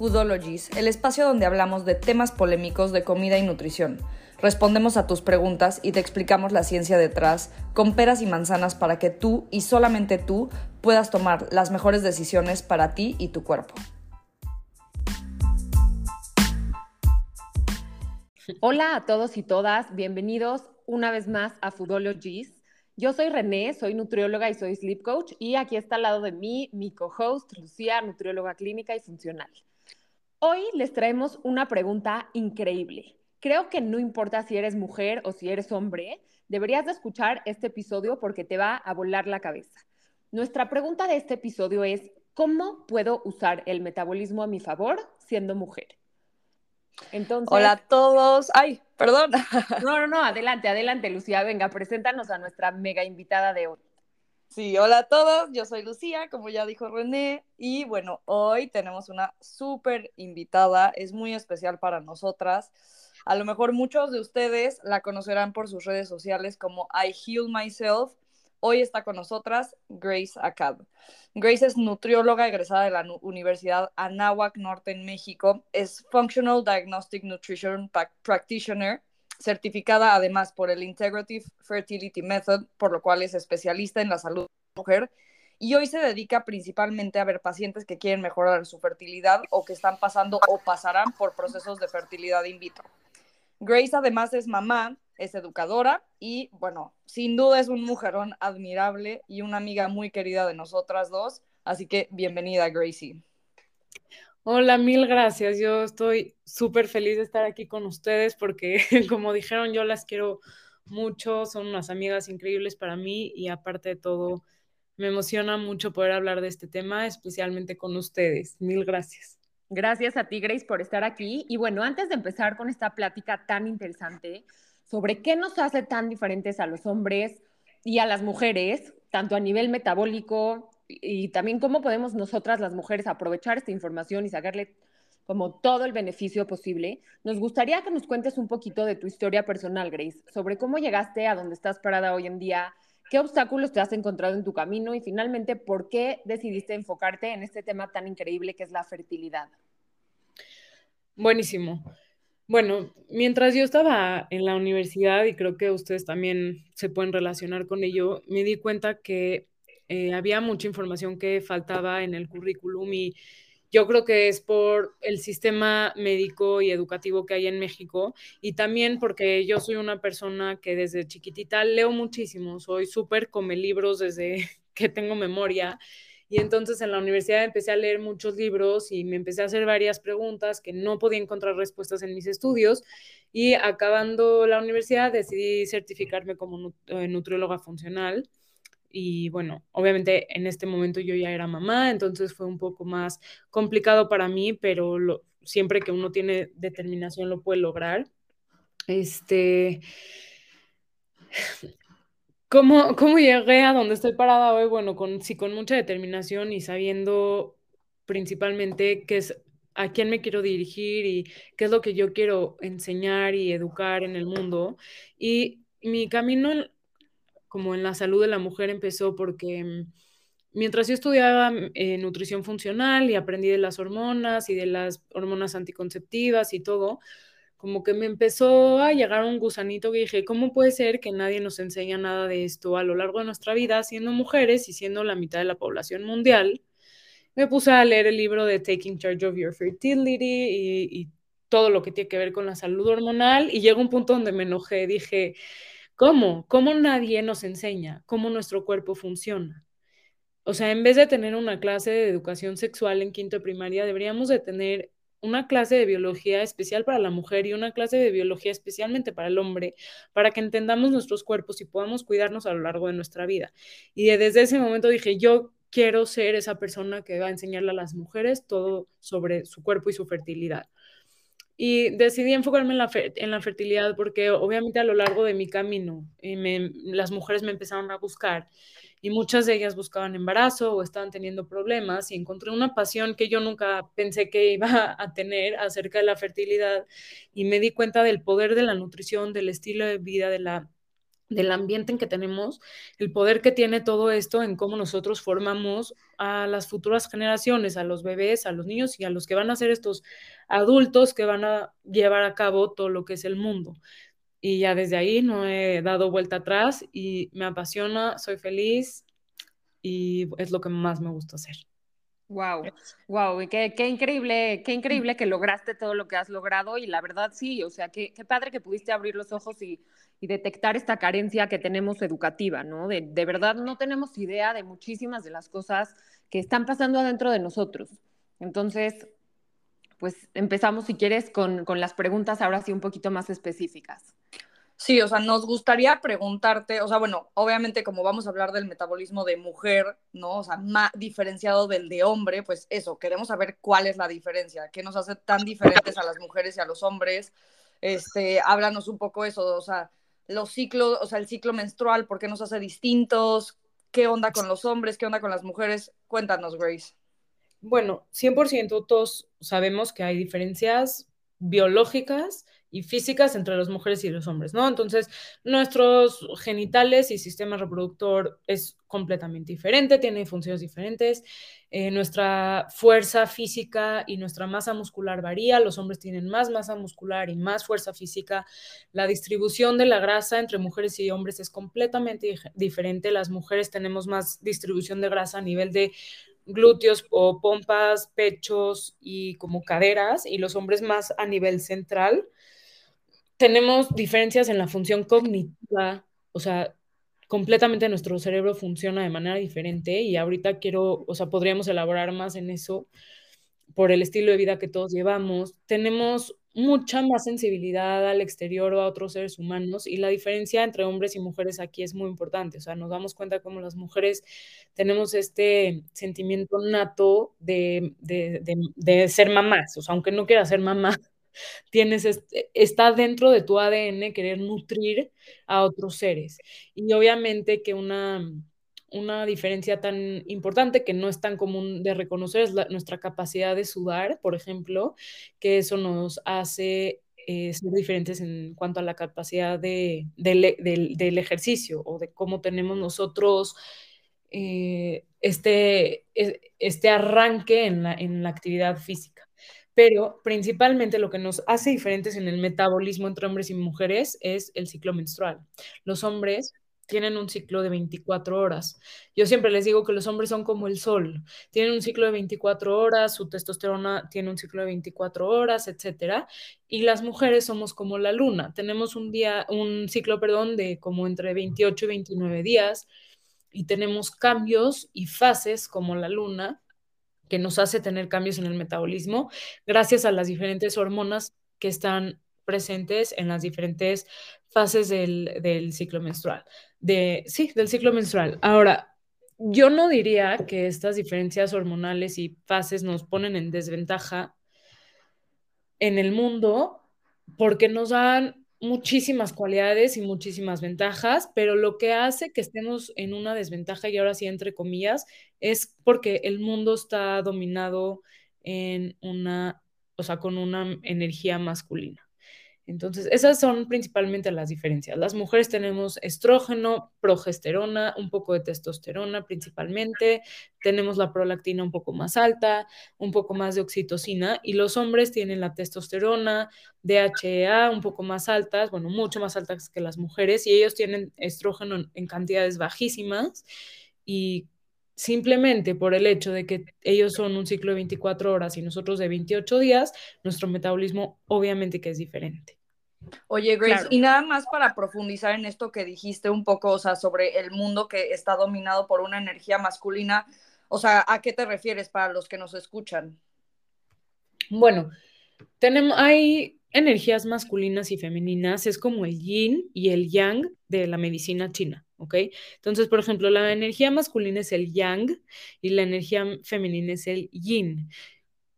Foodologies, el espacio donde hablamos de temas polémicos de comida y nutrición. Respondemos a tus preguntas y te explicamos la ciencia detrás, con peras y manzanas para que tú y solamente tú puedas tomar las mejores decisiones para ti y tu cuerpo. Hola a todos y todas, bienvenidos una vez más a Foodologies. Yo soy René, soy nutrióloga y soy sleep coach y aquí está al lado de mí mi co-host Lucía, nutrióloga clínica y funcional. Hoy les traemos una pregunta increíble. Creo que no importa si eres mujer o si eres hombre, deberías de escuchar este episodio porque te va a volar la cabeza. Nuestra pregunta de este episodio es, ¿cómo puedo usar el metabolismo a mi favor siendo mujer? Entonces, Hola a todos. Ay, perdón. No, no, no, adelante, adelante, Lucía. Venga, preséntanos a nuestra mega invitada de hoy. Sí, hola a todos, yo soy Lucía, como ya dijo René, y bueno, hoy tenemos una súper invitada, es muy especial para nosotras. A lo mejor muchos de ustedes la conocerán por sus redes sociales como I Heal Myself, Hoy está con nosotras Grace Acab. Grace es nutrióloga egresada de la Universidad Anáhuac Norte en México. Es Functional Diagnostic Nutrition Practitioner, certificada además por el Integrative Fertility Method, por lo cual es especialista en la salud de la mujer. Y hoy se dedica principalmente a ver pacientes que quieren mejorar su fertilidad o que están pasando o pasarán por procesos de fertilidad in vitro. Grace además es mamá, es educadora y bueno, sin duda es un mujerón admirable y una amiga muy querida de nosotras dos. Así que bienvenida, Gracie. Hola, mil gracias. Yo estoy súper feliz de estar aquí con ustedes porque, como dijeron, yo las quiero mucho, son unas amigas increíbles para mí y aparte de todo, me emociona mucho poder hablar de este tema, especialmente con ustedes. Mil gracias. Gracias a ti, Grace, por estar aquí. Y bueno, antes de empezar con esta plática tan interesante sobre qué nos hace tan diferentes a los hombres y a las mujeres, tanto a nivel metabólico y también cómo podemos nosotras las mujeres aprovechar esta información y sacarle como todo el beneficio posible, nos gustaría que nos cuentes un poquito de tu historia personal, Grace, sobre cómo llegaste a donde estás parada hoy en día, qué obstáculos te has encontrado en tu camino y finalmente por qué decidiste enfocarte en este tema tan increíble que es la fertilidad. Buenísimo. Bueno, mientras yo estaba en la universidad, y creo que ustedes también se pueden relacionar con ello, me di cuenta que eh, había mucha información que faltaba en el currículum y yo creo que es por el sistema médico y educativo que hay en México y también porque yo soy una persona que desde chiquitita leo muchísimo, soy súper come libros desde que tengo memoria y entonces en la universidad empecé a leer muchos libros y me empecé a hacer varias preguntas que no podía encontrar respuestas en mis estudios. Y acabando la universidad decidí certificarme como eh, nutrióloga funcional. Y bueno, obviamente en este momento yo ya era mamá, entonces fue un poco más complicado para mí, pero siempre que uno tiene determinación lo puede lograr. Este, ¿Cómo, ¿Cómo llegué a donde estoy parada hoy? Bueno, con, sí, con mucha determinación y sabiendo principalmente qué es a quién me quiero dirigir y qué es lo que yo quiero enseñar y educar en el mundo. Y mi camino como en la salud de la mujer empezó porque mm, mientras yo estudiaba eh, nutrición funcional y aprendí de las hormonas y de las hormonas anticonceptivas y todo, como que me empezó a llegar un gusanito que dije, ¿cómo puede ser que nadie nos enseña nada de esto a lo largo de nuestra vida, siendo mujeres y siendo la mitad de la población mundial? Me puse a leer el libro de Taking Charge of Your Fertility y, todo lo que tiene que ver con la salud hormonal y llegó un punto donde me enojé, dije, ¿cómo? ¿Cómo nadie nos enseña cómo nuestro cuerpo funciona? O sea, en vez de tener una clase de educación sexual en quinto de primaria, deberíamos de tener una clase de biología especial para la mujer y una clase de biología especialmente para el hombre, para que entendamos nuestros cuerpos y podamos cuidarnos a lo largo de nuestra vida. Y desde ese momento dije, yo quiero ser esa persona que va a enseñarle a las mujeres todo sobre su cuerpo y su fertilidad. Y decidí enfocarme en la, en la fertilidad porque obviamente a lo largo de mi camino eh, las mujeres me empezaron a buscar y muchas de ellas buscaban embarazo o estaban teniendo problemas y encontré una pasión que yo nunca pensé que iba a tener acerca de la fertilidad y me di cuenta del poder de la nutrición, del estilo de vida, de la del ambiente en que tenemos, el poder que tiene todo esto en cómo nosotros formamos a las futuras generaciones, a los bebés, a los niños y a los que van a ser estos adultos que van a llevar a cabo todo lo que es el mundo. Y ya desde ahí no he dado vuelta atrás y me apasiona, soy feliz y es lo que más me gusta hacer. Wow, wow, qué, qué, increíble, qué increíble que lograste todo lo que has logrado y la verdad sí, o sea, qué, qué padre que pudiste abrir los ojos y, y, detectar esta carencia que tenemos educativa, ¿no? De, de, verdad no tenemos idea de muchísimas de las cosas que están pasando adentro de nosotros. Entonces, pues empezamos, si quieres, con, con las preguntas ahora sí un poquito más específicas. Sí, o sea, nos gustaría preguntarte, o sea, bueno, obviamente como vamos a hablar del metabolismo de mujer, ¿no? O sea, más diferenciado del de hombre, pues eso, queremos saber cuál es la diferencia, qué nos hace tan diferentes a las mujeres y a los hombres. Este, háblanos un poco eso, o sea, los ciclos, o sea, el ciclo menstrual, ¿por qué nos hace distintos? ¿Qué onda con los hombres? ¿Qué onda con las mujeres? Cuéntanos, Grace. Bueno, 100% todos sabemos que hay diferencias biológicas y físicas entre las mujeres y los hombres, ¿no? Entonces, nuestros genitales y sistema reproductor es completamente diferente, tiene funciones diferentes, eh, nuestra fuerza física y nuestra masa muscular varía, los hombres tienen más masa muscular y más fuerza física, la distribución de la grasa entre mujeres y hombres es completamente diferente, las mujeres tenemos más distribución de grasa a nivel de glúteos o pompas, pechos y como caderas, y los hombres más a nivel central tenemos diferencias en la función cognitiva, o sea, completamente nuestro cerebro funciona de manera diferente y ahorita quiero, o sea, podríamos elaborar más en eso por el estilo de vida que todos llevamos. Tenemos mucha más sensibilidad al exterior o a otros seres humanos y la diferencia entre hombres y mujeres aquí es muy importante. O sea, nos damos cuenta cómo las mujeres tenemos este sentimiento nato de, de, de, de ser mamás. O sea, aunque no quiera ser mamá, tienes, este, está dentro de tu ADN querer nutrir a otros seres. Y obviamente que una, una diferencia tan importante que no es tan común de reconocer es nuestra capacidad de sudar, por ejemplo, que eso nos hace eh, ser diferentes en cuanto a la capacidad de, del ejercicio o de cómo tenemos nosotros eh, este, e, este arranque en la, en la actividad física pero principalmente lo que nos hace diferentes en el metabolismo entre hombres y mujeres es el ciclo menstrual. Los hombres tienen un ciclo de 24 horas. Yo siempre les digo que los hombres son como el sol, tienen un ciclo de 24 horas, su testosterona tiene un ciclo de 24 horas, etcétera, y las mujeres somos como la luna, tenemos un día un ciclo, perdón, de como entre 28 y 29 días y tenemos cambios y fases como la luna que nos hace tener cambios en el metabolismo gracias a las diferentes hormonas que están presentes en las diferentes fases del, ciclo menstrual. De, sí, del ciclo menstrual. Ahora, yo no diría que estas diferencias hormonales y fases nos ponen en desventaja en el mundo porque nos dan muchísimas cualidades y muchísimas ventajas, pero lo que hace que estemos en una desventaja, y ahora sí entre comillas, es porque el mundo está dominado en una, o sea, con una energía masculina. Entonces, esas son principalmente las diferencias. Las mujeres tenemos estrógeno, progesterona, un poco de testosterona principalmente, tenemos la prolactina un poco más alta, un poco más de oxitocina, y los hombres tienen la testosterona, DHEA un poco más altas, bueno, mucho más altas que las mujeres, y ellos tienen estrógeno en cantidades bajísimas, y simplemente por el hecho de que ellos son un ciclo de 24 horas y nosotros de 28 días, nuestro metabolismo obviamente que es diferente. Oye, Grace, y nada más para profundizar en esto que dijiste un poco, o sea, sobre el mundo que está dominado por una energía masculina, o sea, ¿a qué te refieres para los que nos escuchan? Bueno, tenemos, hay energías masculinas y femeninas, es como el yin y el yang de la medicina china, ¿ok? Entonces, por ejemplo, la energía masculina es el yang y la energía femenina es el yin.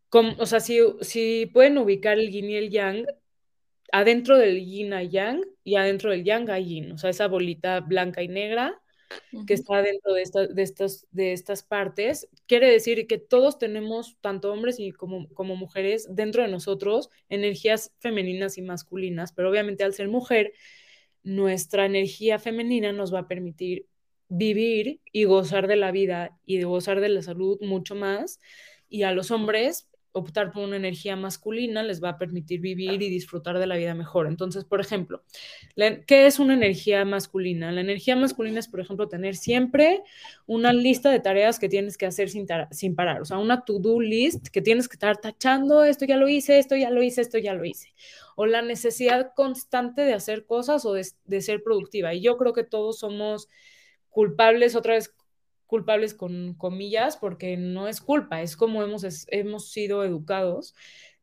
Como, o sea, si, si pueden ubicar el yin y el yang, adentro del yin hay yang y adentro del yang hay yin, o sea, esa bolita blanca y negra que está dentro de, de, estas, de estas partes, quiere decir que todos tenemos, tanto hombres y como, como mujeres, dentro de nosotros energías femeninas y masculinas, pero obviamente al ser mujer, nuestra energía femenina nos va a permitir vivir y gozar de la vida y de gozar de la salud mucho más. Y a los hombres, optar por una energía masculina les va a permitir vivir y disfrutar de la vida mejor. Entonces, por ejemplo, ¿qué es una energía masculina? La energía masculina es, por ejemplo, tener siempre una lista de tareas que tienes que hacer sin, sin parar, o sea, una to-do list que tienes que estar tachando, esto ya lo hice, esto ya lo hice, esto ya lo hice. O la necesidad constante de hacer cosas o de, de ser productiva. Y yo creo que todos somos culpables, otra vez culpables con comillas, porque no es culpa, es como hemos, hemos sido educados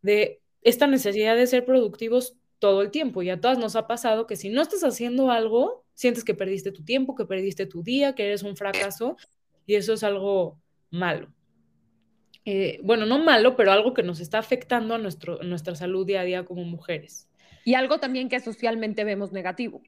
de esta necesidad de ser productivos todo el tiempo. Y a todas nos ha pasado que si no estás haciendo algo, sientes que perdiste tu tiempo, que perdiste tu día, que eres un fracaso, y eso es algo malo. Eh, bueno, no malo, pero algo que nos está afectando a nuestro, nuestra salud día a día como mujeres. Y algo también que socialmente vemos negativo.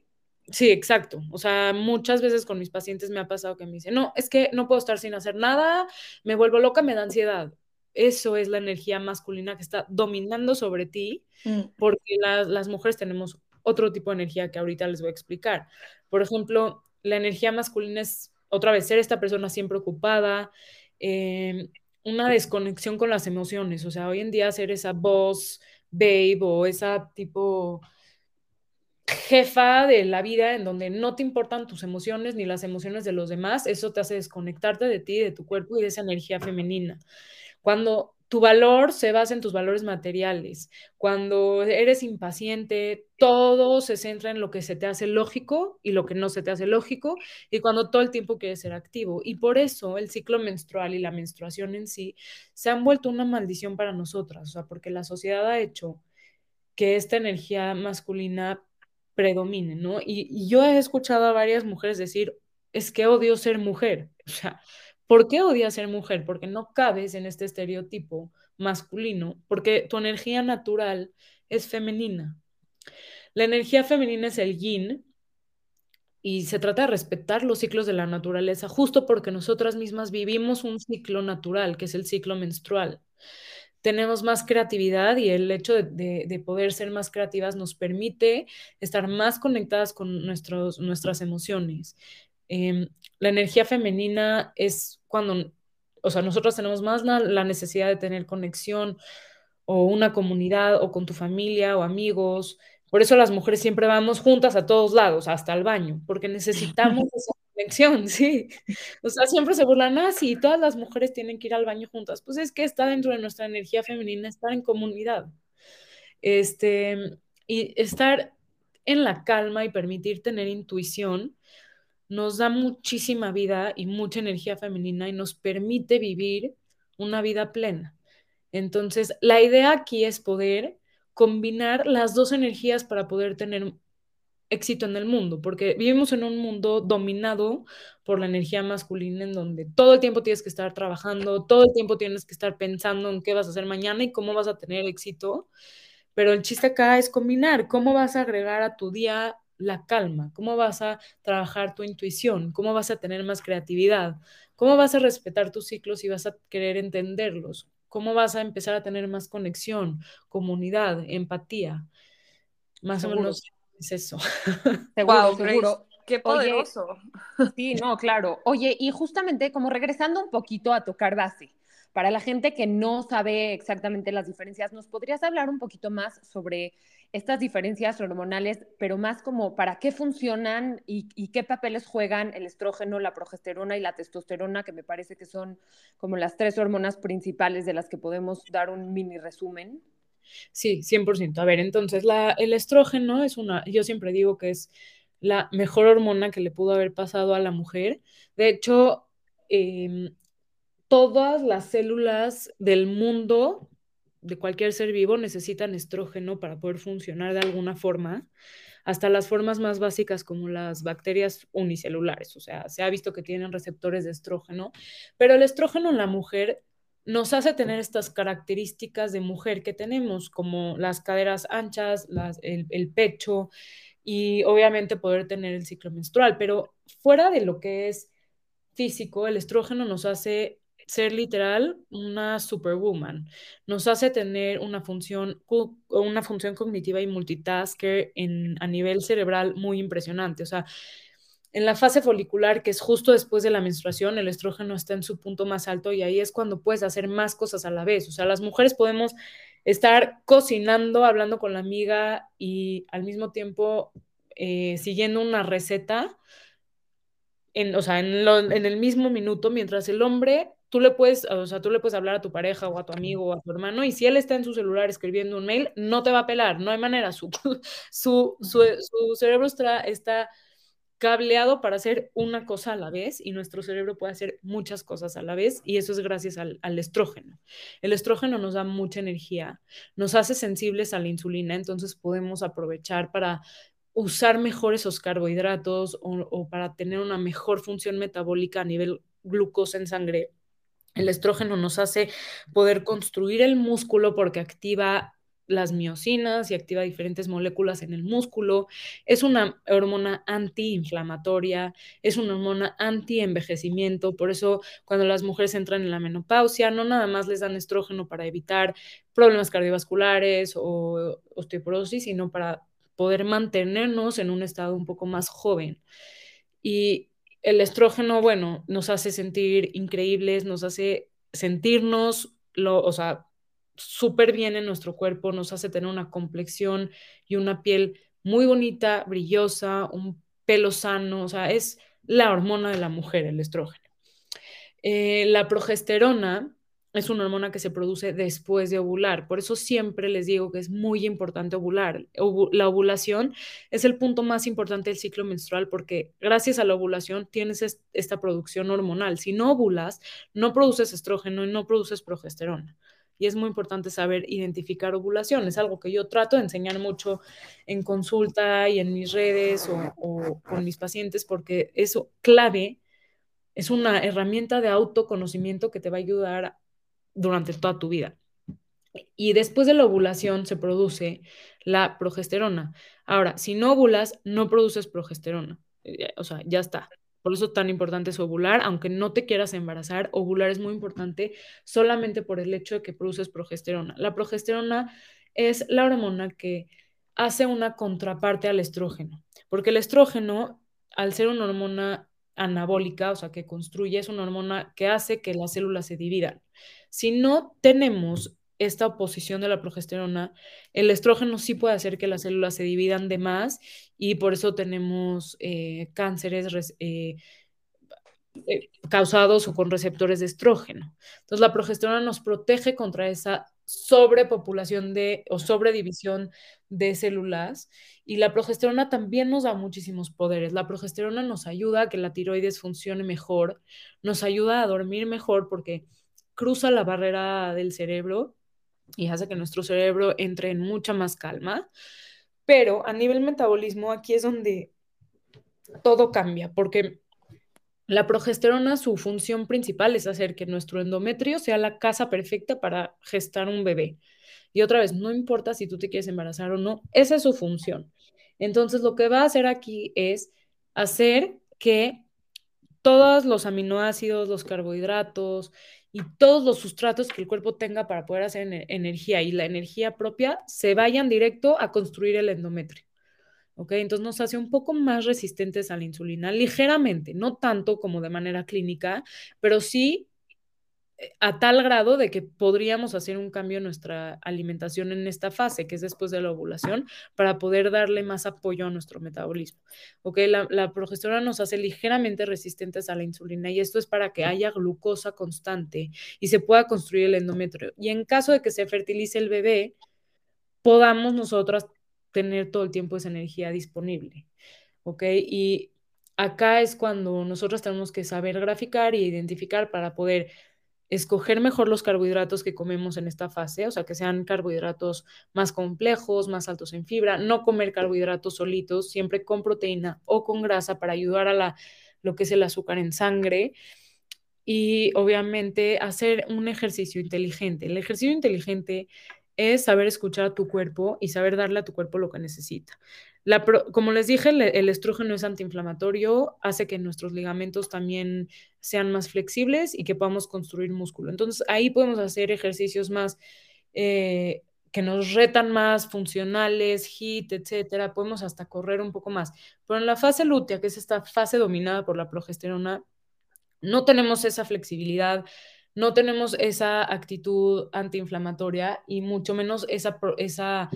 Sí, exacto. O sea, muchas veces con mis pacientes me ha pasado que me dicen, no, es que no puedo estar sin hacer nada, me vuelvo loca, me da ansiedad. Eso es la energía masculina que está dominando sobre ti, mm. porque las mujeres tenemos otro tipo de energía que ahorita les voy a explicar. Por ejemplo, la energía masculina es, otra vez, ser esta persona siempre ocupada, em, una desconexión con las emociones. O sea, hoy en día ser esa voz, babe o esa tipo jefa de la vida en donde no te importan tus emociones ni las emociones de los demás, eso te hace desconectarte de ti, de tu cuerpo y de esa energía femenina. Cuando tu valor se basa en tus valores materiales, cuando eres impaciente, todo se centra en lo que se te hace lógico y lo que no se te hace lógico, y cuando todo el tiempo quieres ser activo. Y por eso el ciclo menstrual y la menstruación en sí se han vuelto una maldición para nosotras, o sea, porque la sociedad ha hecho que esta energía masculina predomine, ¿no? Y, yo he escuchado a varias mujeres decir, es que odio ser mujer. O sea, ¿por qué odias ser mujer? Porque no cabes en este estereotipo masculino, porque tu energía natural es femenina. La energía femenina es el yin y se trata de respetar los ciclos de la naturaleza, justo porque nosotras mismas vivimos un ciclo natural, que es el ciclo menstrual tenemos más creatividad y el hecho de, poder ser más creativas nos permite estar más conectadas con nuestros, nuestras emociones. Em, la energía femenina es cuando, o sea, nosotros tenemos más la, necesidad de tener conexión o una comunidad o con tu familia o amigos. Por eso las mujeres siempre vamos juntas a todos lados, hasta el baño, porque necesitamos esa sí. O sea, siempre se burlan, así, ah, todas las mujeres tienen que ir al baño juntas. Pues es que está dentro de nuestra energía femenina estar en comunidad. Este, y estar en la calma y permitir tener intuición nos da muchísima vida y mucha energía femenina y nos permite vivir una vida plena. Entonces, la idea aquí es poder combinar las dos energías para poder tener éxito en el mundo, porque vivimos en un mundo dominado por la energía masculina en donde todo el tiempo tienes que estar trabajando, todo el tiempo tienes que estar pensando en qué vas a hacer mañana y cómo vas a tener éxito. Pero el chiste acá es combinar cómo vas a agregar a tu día la calma, cómo vas a trabajar tu intuición, cómo vas a tener más creatividad, cómo vas a respetar tus ciclos y vas a querer entenderlos, cómo vas a empezar a tener más conexión, comunidad, empatía. Más o menos es eso. Seguro, seguro. Qué poderoso. sí, no, claro. Oye, y justamente como regresando un poquito a tocar base, para la gente que no sabe exactamente las diferencias, ¿nos podrías hablar un poquito más sobre estas diferencias hormonales, pero más como para qué funcionan y, y, qué papeles juegan el estrógeno, la progesterona y la testosterona, que me parece que son como las tres hormonas principales de las que podemos dar un mini resumen? Sí, 100%. A ver, entonces el estrógeno es una, yo siempre digo que es la mejor hormona que le pudo haber pasado a la mujer. De hecho, em, todas las células del mundo, de cualquier ser vivo, necesitan estrógeno para poder funcionar de alguna forma, hasta las formas más básicas como las bacterias unicelulares. O sea, se ha visto que tienen receptores de estrógeno, pero el estrógeno en la mujer nos hace tener estas características de mujer que tenemos, como las caderas anchas, el, pecho y obviamente poder tener el ciclo menstrual. Pero fuera de lo que es físico, el estrógeno nos hace ser literal una superwoman. Nos hace tener una función, una función cognitiva y multitasker en, a nivel cerebral muy impresionante. O sea, en la fase folicular, que es justo después de la menstruación, el estrógeno está en su punto más alto y ahí es cuando puedes hacer más cosas a la vez. O sea, las mujeres podemos estar cocinando, hablando con la amiga y al mismo tiempo eh, siguiendo una receta, en, o sea, en, en el mismo minuto, mientras el hombre tú le puedes, o sea, tú le puedes hablar a tu pareja o a tu amigo o a tu hermano y si él está en su celular escribiendo un mail, no te va a pelar, no hay manera. Su, su, su, cerebro está, está cableado para hacer una cosa a la vez y nuestro cerebro puede hacer muchas cosas a la vez y eso es gracias al, estrógeno. El estrógeno nos da mucha energía, nos hace sensibles a la insulina, entonces podemos aprovechar para usar mejor esos carbohidratos o, o para tener una mejor función metabólica a nivel glucosa en sangre el estrógeno nos hace poder construir el músculo porque activa las miocinas y activa diferentes moléculas en el músculo. Es una hormona antiinflamatoria, es una hormona anti-envejecimiento. Por eso, cuando las mujeres entran en la menopausia, no nada más les dan estrógeno para evitar problemas cardiovasculares o osteoporosis, sino para poder mantenernos en un estado un poco más joven. Y el estrógeno, bueno, nos hace sentir increíbles, nos hace sentirnos, lo, o sea, súper bien en nuestro cuerpo, nos hace tener una complexión y una piel muy bonita, brillosa, un pelo sano, o sea, es la hormona de la mujer, el estrógeno. Eh, la progesterona es una hormona que se produce después de ovular. Por eso siempre les digo que es muy importante ovular. La ovulación es el punto más importante del ciclo menstrual porque gracias a la ovulación tienes esta producción hormonal. Si no ovulas, no produces estrógeno y no produces progesterona. Y es muy importante saber identificar ovulación. Es algo que yo trato de enseñar mucho en consulta y en mis redes o, con mis pacientes porque eso clave es una herramienta de autoconocimiento que te va a ayudar durante toda tu vida. Y después de la ovulación se produce la progesterona. Ahora, si no ovulas, no produces progesterona. Eh, o sea, ya está. Por eso es tan importante es ovular, aunque no te quieras embarazar, ovular es muy importante solamente por el hecho de que produces progesterona. La progesterona es la hormona que hace una contraparte al estrógeno, porque el estrógeno, al ser una hormona anabólica, o sea, que construye, es una hormona que hace que las células se dividan. Si no tenemos esta oposición de la progesterona, el estrógeno sí puede hacer que las células se dividan de más y por eso tenemos eh, cánceres eh, eh, causados o con receptores de estrógeno. Entonces, la progesterona nos protege contra esa sobrepopulación de o sobredivisión de células y la progesterona también nos da muchísimos poderes. La progesterona nos ayuda a que la tiroides funcione mejor, nos ayuda a dormir mejor porque cruza la barrera del cerebro y hace que nuestro cerebro entre en mucha más calma. Pero a nivel metabolismo, aquí es donde todo cambia, porque la progesterona, su función principal es hacer que nuestro endometrio sea la casa perfecta para gestar un bebé. Y otra vez, no importa si tú te quieres embarazar o no, esa es su función. Entonces, lo que va a hacer aquí es hacer que todos los aminoácidos, los carbohidratos y todos los sustratos que el cuerpo tenga para poder hacer energía y la energía propia se vayan directo a construir el endometrio. ¿Ok? Entonces nos hace un poco más resistentes a la insulina, ligeramente, no tanto como de manera clínica, pero sí a tal grado de que podríamos hacer un cambio en nuestra alimentación en esta fase, que es después de la ovulación, para poder darle más apoyo a nuestro metabolismo. ¿Ok? La, la, progesterona nos hace ligeramente resistentes a la insulina y esto es para que haya glucosa constante y se pueda construir el endometrio. Y en caso de que se fertilice el bebé, podamos nosotras tener todo el tiempo esa energía disponible. ¿Ok? Y acá es cuando nosotros tenemos que saber graficar e identificar para poder escoger mejor los carbohidratos que comemos en esta fase, o sea, que sean carbohidratos más complejos, más altos en fibra, no comer carbohidratos solitos, siempre con proteína o con grasa para ayudar a la, lo que es el azúcar en sangre y obviamente hacer un ejercicio inteligente. El ejercicio inteligente es saber escuchar a tu cuerpo y saber darle a tu cuerpo lo que necesita. como les dije, el, estrógeno es antiinflamatorio, hace que nuestros ligamentos también sean más flexibles y que podamos construir músculo. Entonces ahí podemos hacer ejercicios más eh, que nos retan más, funcionales, HIT, etcétera. Podemos hasta correr un poco más. Pero en la fase lútea, que es esta fase dominada por la progesterona, no tenemos esa flexibilidad, no tenemos esa actitud antiinflamatoria y mucho menos esa, esa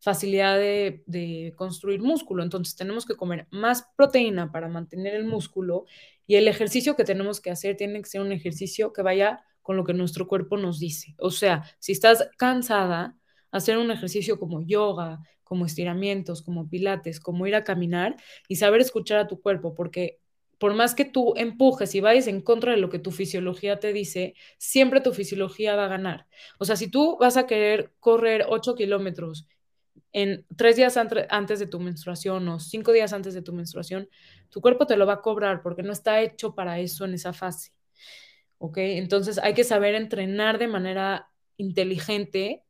facilidad de, construir músculo. Entonces tenemos que comer más proteína para mantener el músculo y el ejercicio que tenemos que hacer tiene que ser un ejercicio que vaya con lo que nuestro cuerpo nos dice. O sea, si estás cansada, hacer un ejercicio como yoga, como estiramientos, como pilates, como ir a caminar y saber escuchar a tu cuerpo, porque por más que tú empujes y vayas en contra de lo que tu fisiología te dice, siempre tu fisiología va a ganar. O sea, si tú vas a querer correr 8 kilómetros en tres días antes de tu menstruación o cinco días antes de tu menstruación, tu cuerpo te lo va a cobrar porque no está hecho para eso en esa fase. ¿Ok? Entonces hay que saber entrenar de manera inteligente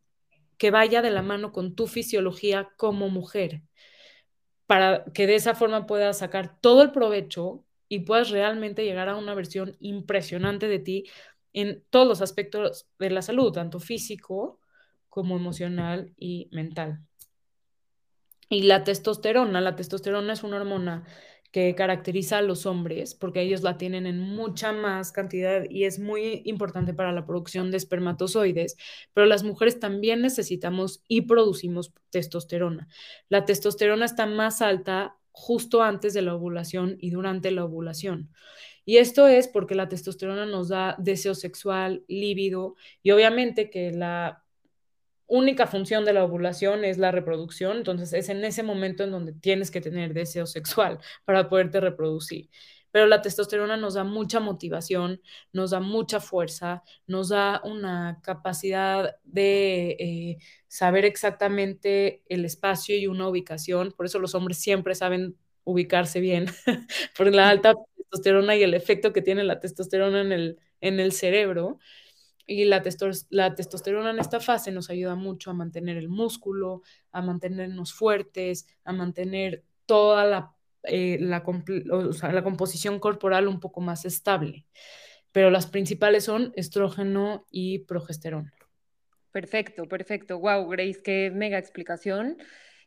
que vaya de la mano con tu fisiología como mujer, para que de esa forma puedas sacar todo el provecho y puedas realmente llegar a una versión impresionante de ti en todos los aspectos de la salud, tanto físico como emocional y mental. Y la testosterona, la testosterona es una hormona que caracteriza a los hombres, porque ellos la tienen en mucha más cantidad y es muy importante para la producción de espermatozoides, pero las mujeres también necesitamos y producimos testosterona. La testosterona está más alta justo antes de la ovulación y durante la ovulación. Y esto es porque la testosterona nos da deseo sexual, líbido y obviamente que la única función de la ovulación es la reproducción, entonces es en ese momento en donde tienes que tener deseo sexual para poderte reproducir. Pero la testosterona nos da mucha motivación, nos da mucha fuerza, nos da una capacidad de eh, saber exactamente el espacio y una ubicación. Por eso los hombres siempre saben ubicarse bien por la alta testosterona y el efecto que tiene la testosterona en el, en el cerebro. Y la, la testosterona en esta fase nos ayuda mucho a mantener el músculo, a mantenernos fuertes, a mantener toda la, eh, la, composición corporal un poco más estable. Pero las principales son estrógeno y progesterona. Perfecto, perfecto. Wow, Grace, qué mega explicación.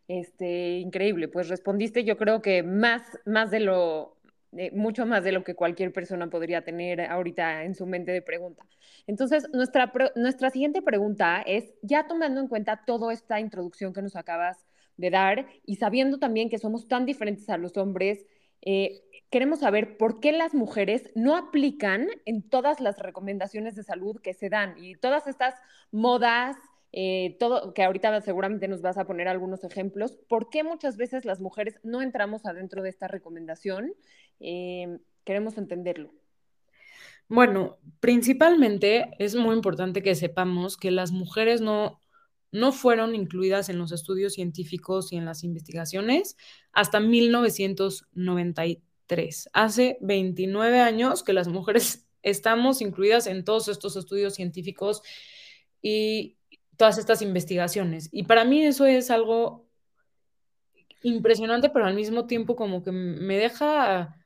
Este, increíble. Pues respondiste, yo creo que más, más de lo, eh, mucho más de lo que cualquier persona podría tener ahorita en su mente de pregunta. Entonces, nuestra, nuestra siguiente pregunta es, ya tomando en cuenta toda esta introducción que nos acabas de dar y sabiendo también que somos tan diferentes a los hombres, eh, queremos saber por qué las mujeres no aplican en todas las recomendaciones de salud que se dan y todas estas modas eh, todo, que ahorita seguramente nos vas a poner algunos ejemplos, ¿por qué muchas veces las mujeres no entramos adentro de esta recomendación? Eh, queremos entenderlo. Bueno, principalmente es muy importante que sepamos que las mujeres no, no fueron incluidas en los estudios científicos y en las investigaciones hasta 1993. Hace 29 años que las mujeres estamos incluidas en todos estos estudios científicos y todas estas investigaciones. Y para mí eso es algo impresionante, pero al mismo tiempo como que me deja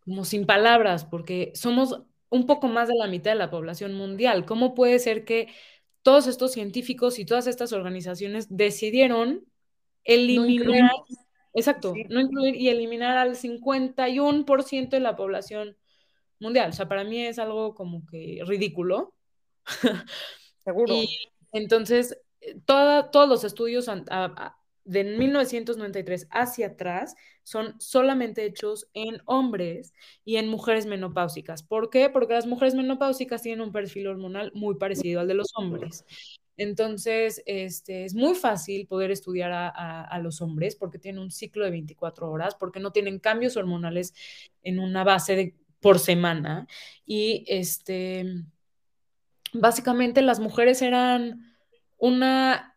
como sin palabras, porque somos un poco más de la mitad de la población mundial. ¿Cómo puede ser que todos estos científicos y todas estas organizaciones decidieron eliminar, exacto, no incluir y eliminar al 51% de la población mundial? O sea, para mí es algo como que ridículo. Seguro. Entonces, eh, todos los estudios de 1993 hacia atrás son solamente hechos en hombres y en mujeres menopáusicas. ¿Por qué? Porque las mujeres menopáusicas tienen un perfil hormonal muy parecido al de los hombres. Entonces, este, es muy fácil poder estudiar a, los hombres porque tienen un ciclo de 24 horas, porque no tienen cambios hormonales en una base por semana. Y este, básicamente las mujeres eran una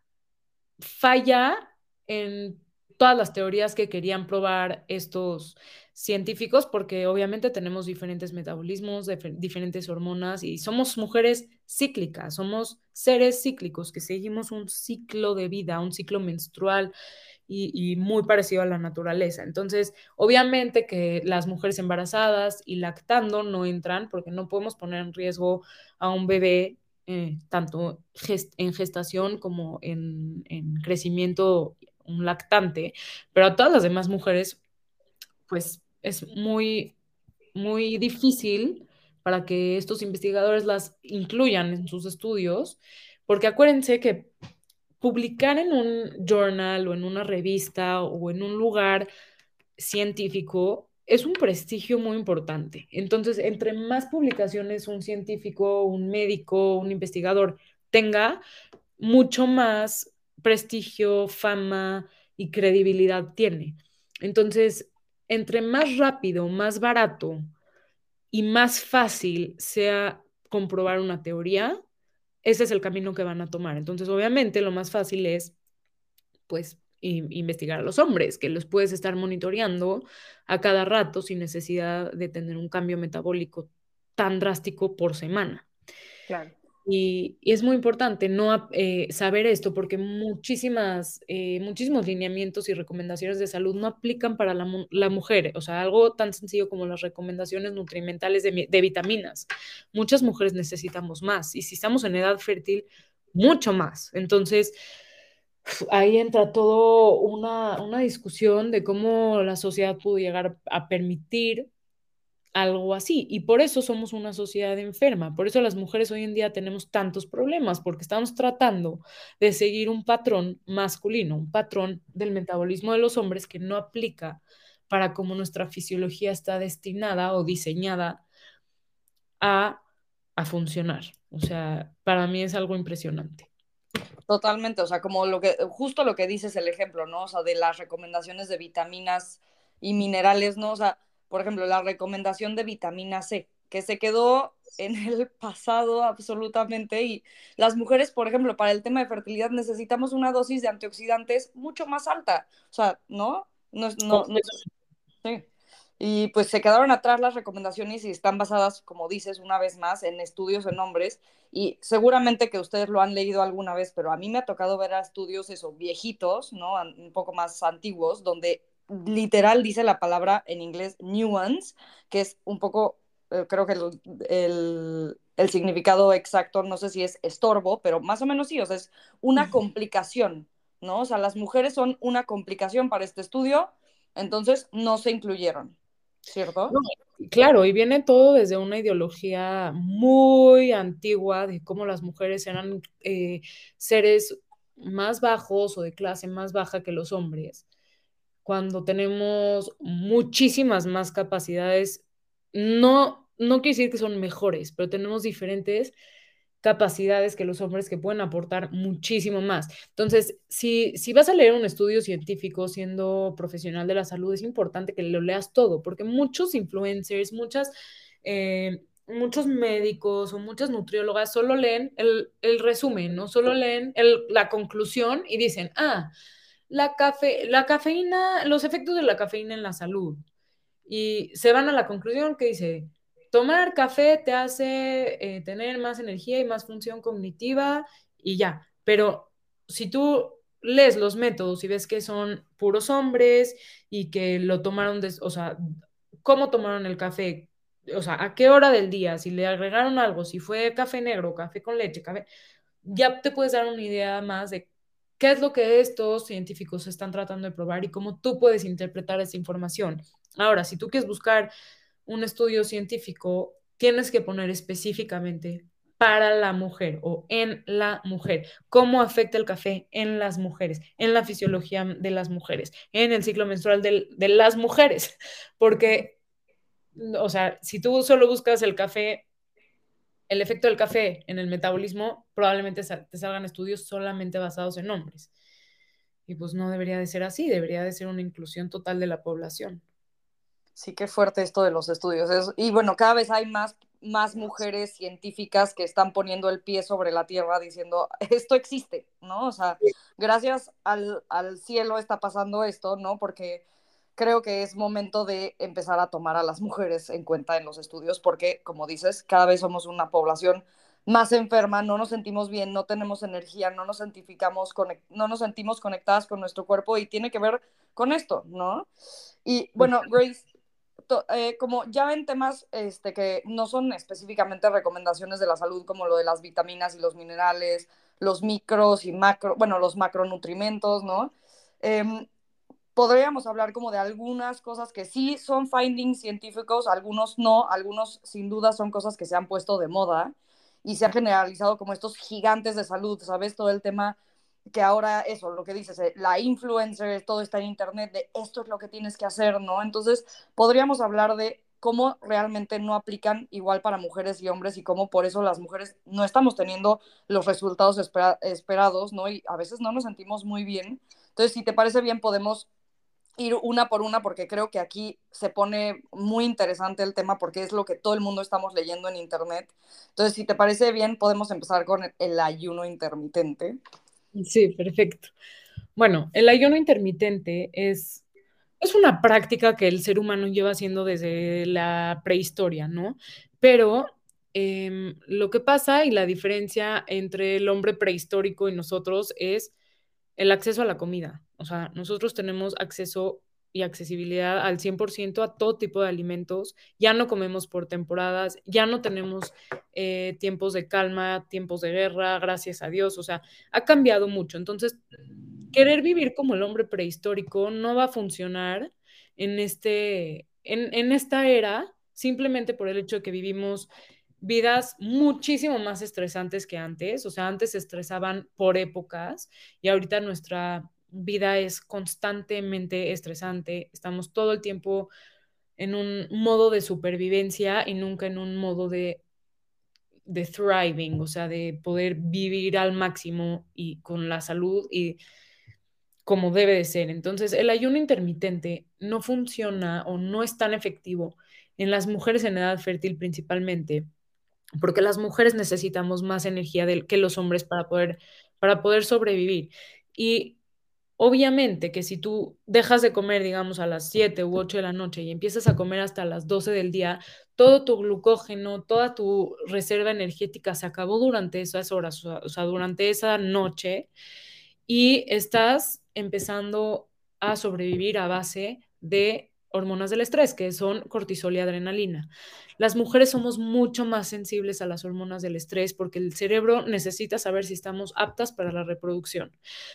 falla en todas las teorías que querían probar estos científicos porque obviamente tenemos diferentes metabolismos, diferentes hormonas y somos mujeres cíclicas, somos seres cíclicos que seguimos un ciclo de vida, un ciclo menstrual y, muy parecido a la naturaleza. Entonces, obviamente que las mujeres embarazadas y lactando no entran porque no podemos poner en riesgo a un bebé eh, tanto en gestación como en, en crecimiento, un lactante, pero a todas las demás mujeres, pues es muy, muy difícil para que estos investigadores las incluyan en sus estudios, porque acuérdense que publicar en un journal o en una revista o en un lugar científico es un prestigio muy importante. Entonces, entre más publicaciones un científico, un médico, un investigador tenga, mucho más prestigio, fama y credibilidad tiene. Entonces, entre más rápido, más barato y más fácil sea comprobar una teoría, ese es el camino que van a tomar. Entonces, obviamente, lo más fácil es, pues, investigar a los hombres, que los puedes estar monitoreando a cada rato sin necesidad de tener un cambio metabólico tan drástico por semana. Claro. Y, es muy importante no eh, saber esto porque muchísimas, eh, muchísimos lineamientos y recomendaciones de salud no aplican para la, mujer. O sea, algo tan sencillo como las recomendaciones nutrimentales de, de, vitaminas. Muchas mujeres necesitamos más y si estamos en edad fértil, mucho más. Entonces, ahí entra todo una, una discusión de cómo la sociedad pudo llegar a permitir algo así. Y por eso somos una sociedad enferma. Por eso las mujeres hoy en día tenemos tantos problemas, porque estamos tratando de seguir un patrón masculino, un patrón del metabolismo de los hombres que no aplica para cómo nuestra fisiología está destinada o diseñada a, a funcionar. O sea, para mí es algo impresionante. Totalmente, o sea, como lo que, justo lo que dices el ejemplo, ¿no? O sea, de las recomendaciones de vitaminas y minerales, ¿no? O sea, por ejemplo, la recomendación de vitamina C, que se quedó en el pasado absolutamente y las mujeres, por ejemplo, para el tema de fertilidad necesitamos una dosis de antioxidantes mucho más alta, o sea, ¿no? No, no, no, sí. Y pues se quedaron atrás las recomendaciones y están basadas, como dices, una vez más, en estudios en hombres. Y seguramente que ustedes lo han leído alguna vez, pero a mí me ha tocado ver a estudios, eso, viejitos, ¿no? Un poco más antiguos, donde literal dice la palabra en inglés nuance, que es un poco, eh, creo que el, el, significado exacto, no sé si es estorbo, pero más o menos sí, o sea, es una complicación, ¿no? O sea, las mujeres son una complicación para este estudio, entonces no se incluyeron, ¿cierto? claro, y viene todo desde una ideología muy antigua de cómo las mujeres eran eh, seres más bajos o de clase más baja que los hombres cuando tenemos muchísimas más capacidades, no, no quiere decir que son mejores, pero tenemos diferentes capacidades que los hombres que pueden aportar muchísimo más. Entonces, si, si vas a leer un estudio científico siendo profesional de la salud, es importante que lo leas todo, porque muchos influencers, muchas, eh, muchos médicos o muchas nutriólogas solo leen el, resumen, ¿no? Solo leen la conclusión y dicen, ah, la, la cafeína, los efectos de la cafeína en la salud. Y se van a la conclusión que dice, tomar café te hace eh, tener más energía y más función cognitiva y ya. Pero si tú lees los métodos y ves que son puros hombres y que lo tomaron, o sea, cómo tomaron el café, o sea, a qué hora del día, si le agregaron algo, si fue café negro, café con leche, café, ya te puedes dar una idea más de qué es lo que estos científicos están tratando de probar y cómo tú puedes interpretar esa información. Ahora, si tú quieres buscar un estudio científico, tienes que poner específicamente para la mujer o en la mujer, cómo afecta el café en las mujeres, en la fisiología de las mujeres, en el ciclo menstrual de, las mujeres, porque, o sea, si tú solo buscas el café el efecto del café en el metabolismo, probablemente te salgan estudios solamente basados en hombres. Y pues no debería de ser así, debería de ser una inclusión total de la población. Sí, qué fuerte esto de los estudios. y bueno, cada vez hay más, más mujeres científicas que están poniendo el pie sobre la tierra diciendo, esto existe, ¿no? O sea, gracias al, al cielo está pasando esto, ¿no? Porque creo que es momento de empezar a tomar a las mujeres en cuenta en los estudios porque, como dices, cada vez somos una población más enferma, no nos sentimos bien, no tenemos energía, no nos, no nos sentimos conectadas con nuestro cuerpo y tiene que ver con esto, ¿no? Y bueno, Grace, eh, como ya ven temas este, que no son específicamente recomendaciones de la salud, como lo de las vitaminas y los minerales, los micros y macro, bueno, los macronutrimentos, ¿no? Em, podríamos hablar como de algunas cosas que sí son findings científicos, algunos no, algunos sin duda son cosas que se han puesto de moda y se han generalizado como estos gigantes de salud, ¿sabes? Todo el tema que ahora eso, lo que dices, eh, la influencer, todo está en internet, de esto es lo que tienes que hacer, ¿no? Entonces, podríamos hablar de cómo realmente no aplican igual para mujeres y hombres y cómo por eso las mujeres no estamos teniendo los resultados esperados, ¿no? Y a veces no nos sentimos muy bien. Entonces, si te parece bien, podemos ir una por una porque creo que aquí se pone muy interesante el tema porque es lo que todo el mundo estamos leyendo en internet. Entonces, si te parece bien, podemos empezar con el ayuno intermitente. Sí, perfecto. Bueno, el ayuno intermitente es, es una práctica que el ser humano lleva haciendo desde la prehistoria, ¿no? Pero em, lo que pasa y la diferencia entre el hombre prehistórico y nosotros es el acceso a la comida. O sea, nosotros tenemos acceso y accesibilidad al 100% a todo tipo de alimentos. Ya no comemos por temporadas, ya no tenemos eh, tiempos de calma, tiempos de guerra, gracias a Dios. O sea, ha cambiado mucho. Entonces, querer vivir como el hombre prehistórico no va a funcionar en, este, en, en esta era simplemente por el hecho de que vivimos vidas muchísimo más estresantes que antes. O sea, antes se estresaban por épocas y ahorita nuestra vida es constantemente estresante, estamos todo el tiempo en un modo de supervivencia y nunca en un modo de, de thriving, o sea, de poder vivir al máximo y con la salud y como debe de ser. Entonces, el ayuno intermitente no funciona o no es tan efectivo en las mujeres en edad fértil principalmente, porque las mujeres necesitamos más energía que los hombres para poder, para poder sobrevivir. Y Obviamente que si tú dejas de comer, digamos, a las 7 u 8 de la noche y empiezas a comer hasta las 12 del día, todo tu glucógeno, toda tu reserva energética se acabó durante esas horas, o sea, durante esa noche, y estás empezando a sobrevivir a base de hormonas del estrés, que son cortisol y adrenalina. Las mujeres somos mucho más sensibles a las hormonas del estrés porque el cerebro necesita saber si estamos aptas para la reproducción.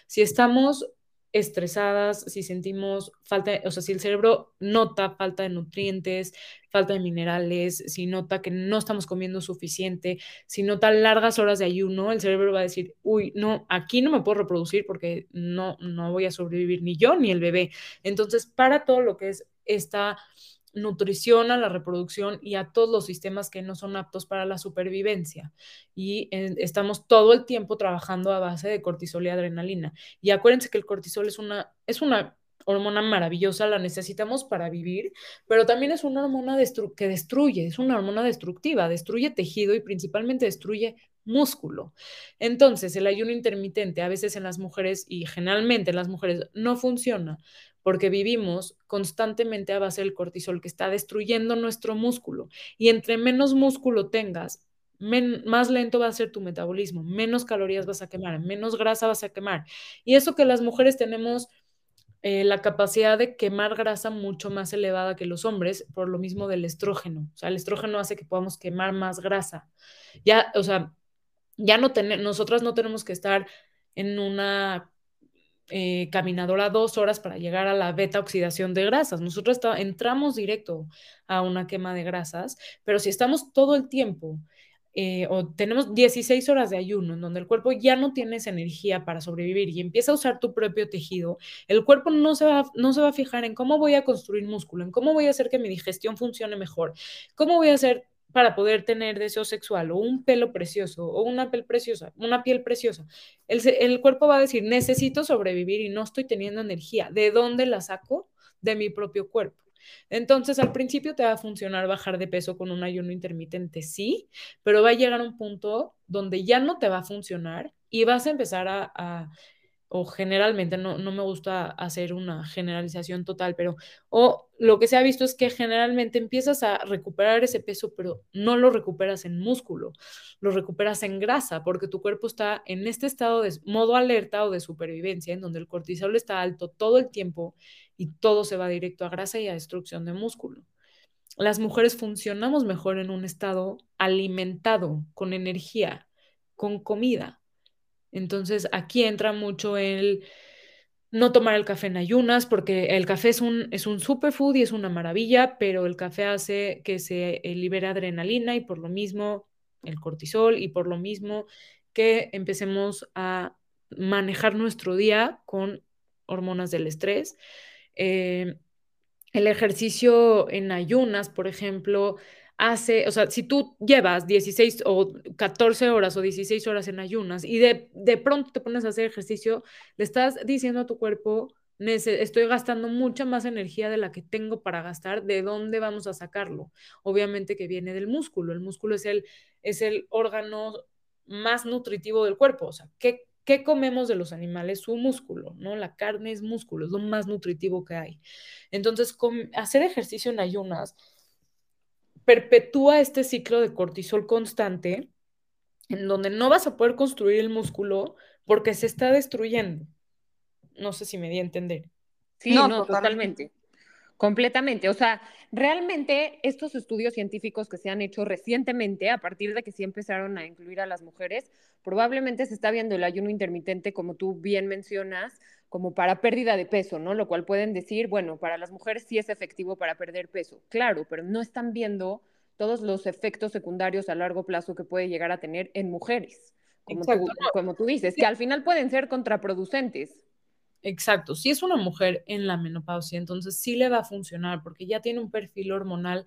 Si estamos estresadas, si sentimos falta, o sea, si el cerebro nota falta de nutrientes, falta de minerales, si nota que no estamos comiendo suficiente, si nota largas horas de ayuno, el cerebro va a decir, uy, no, aquí no me puedo reproducir porque no, no voy a sobrevivir ni yo ni el bebé. Entonces, para todo lo que es esta nutrición a la reproducción y a todos los sistemas que no son aptos para la supervivencia. Y eh, estamos todo el tiempo trabajando a base de cortisol y adrenalina. Y acuérdense que el cortisol es una, es una hormona maravillosa, la necesitamos para vivir, pero también es una hormona que destruye, es una hormona destructiva, destruye tejido y principalmente destruye músculo. Entonces, el ayuno intermitente a veces en las mujeres y generalmente en las mujeres no funciona porque vivimos constantemente a base del cortisol que está destruyendo nuestro músculo. Y entre menos músculo tengas, más lento va a ser tu metabolismo, menos calorías vas a quemar, menos grasa vas a quemar. Y eso que las mujeres tenemos eh, la capacidad de quemar grasa mucho más elevada que los hombres, por lo mismo del estrógeno. O sea, el estrógeno hace que podamos quemar más grasa. Ya, o sea, ya no tenemos, nosotras no tenemos que estar en una eh, caminadora dos horas para llegar a la beta oxidación de grasas. Nosotros entramos directo a una quema de grasas, pero si estamos todo el tiempo eh, o tenemos 16 horas de ayuno en donde el cuerpo ya no tiene esa energía para sobrevivir y empieza a usar tu propio tejido, el cuerpo no se, va, no se va a fijar en cómo voy a construir músculo, en cómo voy a hacer que mi digestión funcione mejor, cómo voy a hacer para poder tener deseo sexual o un pelo precioso o una piel preciosa, una piel preciosa. El, el, cuerpo va a decir, necesito sobrevivir y no estoy teniendo energía. ¿De dónde la saco? De mi propio cuerpo. Entonces, al principio te va a funcionar bajar de peso con un ayuno intermitente, sí, pero va a llegar un punto donde ya no te va a funcionar y vas a empezar a, o generalmente, no, no me gusta hacer una generalización total, pero o lo que se ha visto es que generalmente empiezas a recuperar ese peso, pero no lo recuperas en músculo, lo recuperas en grasa, porque tu cuerpo está en este estado de modo alerta o de supervivencia, en donde el cortisol está alto todo el tiempo y todo se va directo a grasa y a destrucción de músculo. Las mujeres funcionamos mejor en un estado alimentado, con energía, con comida entonces aquí entra mucho el no tomar el café en ayunas, porque el café es un, es un superfood y es una maravilla, pero el café hace que se eh, libere adrenalina y por lo mismo el cortisol y por lo mismo que empecemos a manejar nuestro día con hormonas del estrés. Eh, el ejercicio en ayunas, por ejemplo, hace, o sea, si tú llevas 16 o 14 horas o 16 horas en ayunas y de, de pronto te pones a hacer ejercicio, le estás diciendo a tu cuerpo, estoy gastando mucha más energía de la que tengo para gastar, ¿de dónde vamos a sacarlo? Obviamente que viene del músculo, el músculo es el, es el órgano más nutritivo del cuerpo, o sea, ¿qué, ¿qué comemos de los animales? Su músculo, ¿no? La carne es músculo, es lo más nutritivo que hay. Entonces, hacer ejercicio en ayunas perpetúa este ciclo de cortisol constante en donde no vas a poder construir el músculo porque se está destruyendo. No sé si me di a entender. Sí, no, totalmente. Completamente. O sea, realmente estos estudios científicos que se han hecho recientemente, a partir de que sí empezaron a incluir a las mujeres, probablemente se está viendo el ayuno intermitente, como tú bien mencionas, como para pérdida de peso, ¿no? Lo cual pueden decir, bueno, para las mujeres sí es efectivo para perder peso, claro, pero no están viendo todos los efectos secundarios a largo plazo que puede llegar a tener en mujeres, como, tú, como tú dices, que al final pueden ser contraproducentes. Exacto, si es una mujer en la menopausia, entonces sí le va a funcionar porque ya tiene un perfil hormonal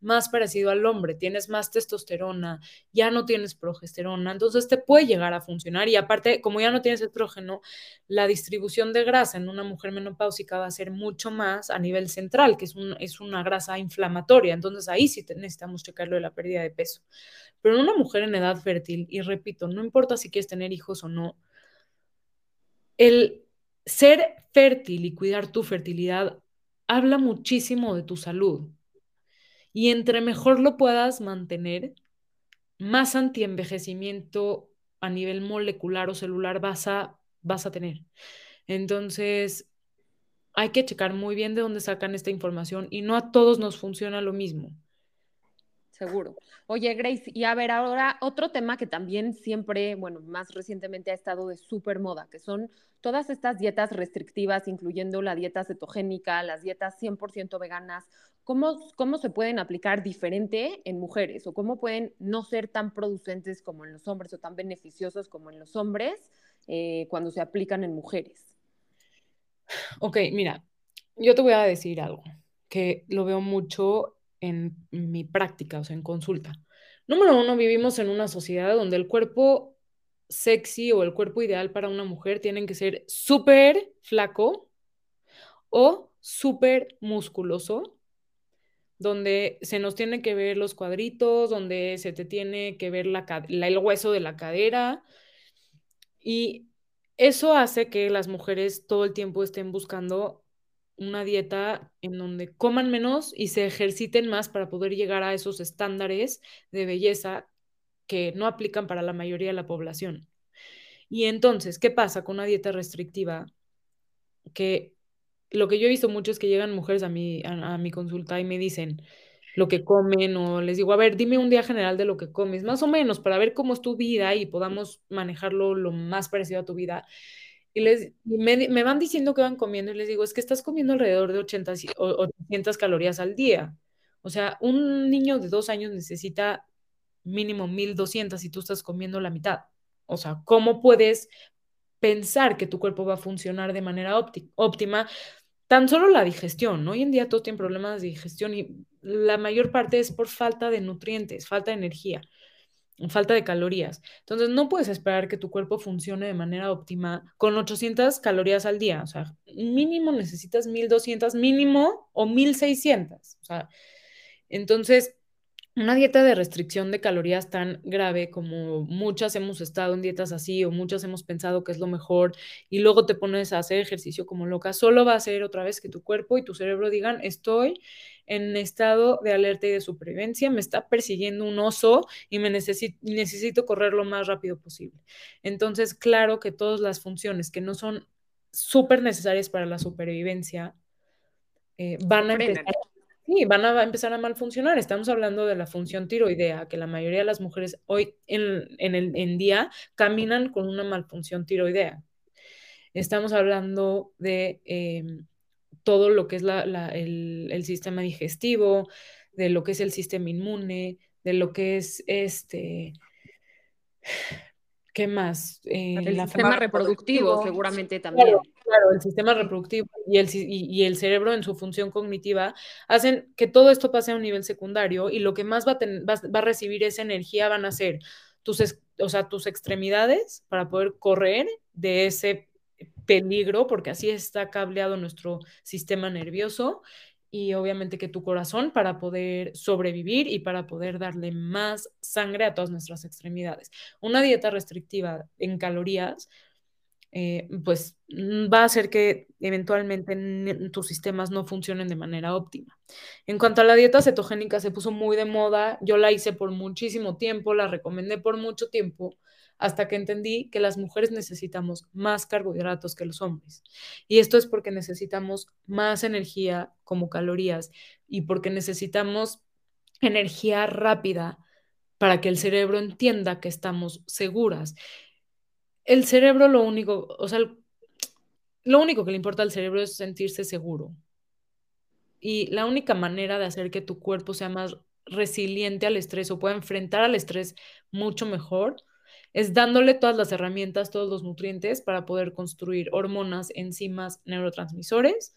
más parecido al hombre, tienes más testosterona, ya no tienes progesterona, entonces te puede llegar a funcionar y aparte, como ya no tienes estrógeno, la distribución de grasa en una mujer menopáusica va a ser mucho más a nivel central, que es, es una grasa inflamatoria, entonces ahí sí necesitamos checarlo de la pérdida de peso. Pero en una mujer en edad fértil, y repito, no importa si quieres tener hijos o no, el ser fértil y cuidar tu fertilidad habla muchísimo de tu salud. Y entre mejor lo puedas mantener, más antienvejecimiento a nivel molecular o celular vas a, vas a tener. Entonces, hay que checar muy bien de dónde sacan esta información y no a todos nos funciona lo mismo. Seguro. Oye, Grace, y a ver, ahora otro tema que también siempre, bueno, más recientemente ha estado de súper moda, que son todas estas dietas restrictivas, incluyendo la dieta cetogénica, las dietas 100% veganas. ¿Cómo, ¿Cómo se pueden aplicar diferente en mujeres o cómo pueden no ser tan producentes como en los hombres o tan beneficiosos como en los hombres eh, cuando se aplican en mujeres? Ok, mira, yo te voy a decir algo que lo veo mucho en mi práctica, o sea, en consulta. Número uno, vivimos en una sociedad donde el cuerpo sexy o el cuerpo ideal para una mujer tienen que ser súper flaco o súper musculoso, donde se nos tiene que ver los cuadritos, donde se te tiene que ver la, el hueso de la cadera. Y eso hace que las mujeres todo el tiempo estén buscando una dieta en donde coman menos y se ejerciten más para poder llegar a esos estándares de belleza que no aplican para la mayoría de la población. Y entonces, ¿qué pasa con una dieta restrictiva? Que lo que yo he visto mucho es que llegan mujeres a mi, a, mi consulta y me dicen lo que comen o les digo, a ver, dime un día general de lo que comes, más o menos, para ver cómo es tu vida y podamos manejarlo lo más parecido a tu vida. Y, les, me, van diciendo que van comiendo y les digo, es que estás comiendo alrededor de 80, 800 calorías al día. O sea, un niño de dos años necesita mínimo 1200 y tú estás comiendo la mitad. O sea, ¿cómo puedes pensar que tu cuerpo va a funcionar de manera óptima? Tan solo la digestión, Hoy en día todos tienen problemas de digestión y la mayor parte es por falta de nutrientes, falta de energía falta de calorías. Entonces, no puedes esperar que tu cuerpo funcione de manera óptima con 800 calorías al día. O sea, mínimo necesitas 1200, mínimo o 1600. O sea, entonces, una dieta de restricción de calorías tan grave como muchas hemos estado en dietas así o muchas hemos pensado que es lo mejor y luego te pones a hacer ejercicio como loca, solo va a hacer otra vez que tu cuerpo y tu cerebro digan, estoy en estado de alerta y de supervivencia, me está persiguiendo un oso y me necesito, necesito correr lo más rápido posible. Entonces, claro que todas las funciones que no son súper necesarias para la supervivencia eh, van a empezar Sí, van a empezar a mal funcionar. Estamos hablando de la función tiroidea, que la mayoría de las mujeres hoy en, el en día caminan con una malfunción tiroidea. Estamos hablando de em, todo lo que es el, el, sistema digestivo, de lo que es el sistema inmune, de lo que es este ¿Qué más? Eh, el sistema reproductivo, seguramente también. Claro, el sistema reproductivo y el, y, el, cerebro en su función cognitiva hacen que todo esto pase a un nivel secundario y lo que más va a, va, a recibir esa energía van a ser tus, o sea, tus extremidades para poder correr de ese peligro, porque así está cableado nuestro sistema nervioso y obviamente que tu corazón para poder sobrevivir y para poder darle más sangre a todas nuestras extremidades. Una dieta restrictiva en calorías, eh, pues mm, va a hacer que eventualmente tus sistemas no funcionen de manera óptima. En cuanto a la dieta cetogénica, se puso muy de moda, yo la hice por muchísimo tiempo, la recomendé por mucho tiempo, hasta que entendí que las mujeres necesitamos más carbohidratos que los hombres. Y esto es porque necesitamos más energía como calorías y porque necesitamos energía rápida para que el cerebro entienda que estamos seguras. El cerebro lo único, o sea, lo único que le importa al cerebro es sentirse seguro. Y la única manera de hacer que tu cuerpo sea más resiliente al estrés o pueda enfrentar al estrés mucho mejor es dándole todas las herramientas, todos los nutrientes para poder construir hormonas, enzimas, neurotransmisores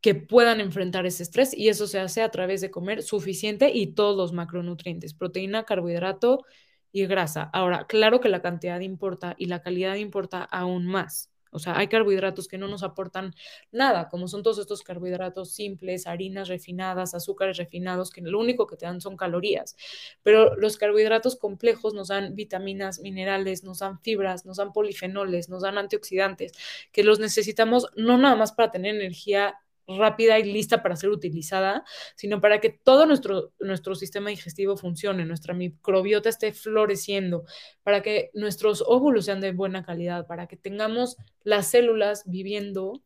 que puedan enfrentar ese estrés y eso se hace a través de comer suficiente y todos los macronutrientes, proteína, carbohidrato y grasa. Ahora, claro que la cantidad importa y la calidad importa aún más. O sea, hay carbohidratos que no nos aportan nada, como son todos estos carbohidratos simples, harinas refinadas, azúcares refinados, que lo único que te dan son calorías. Pero los carbohidratos complejos nos dan vitaminas, minerales, nos dan fibras, nos dan polifenoles, nos dan antioxidantes, que los necesitamos no nada más para tener energía rápida y lista para ser utilizada, sino para que todo nuestro, nuestro sistema digestivo funcione, nuestra microbiota esté floreciendo, para que nuestros óvulos sean de buena calidad, para que tengamos las células viviendo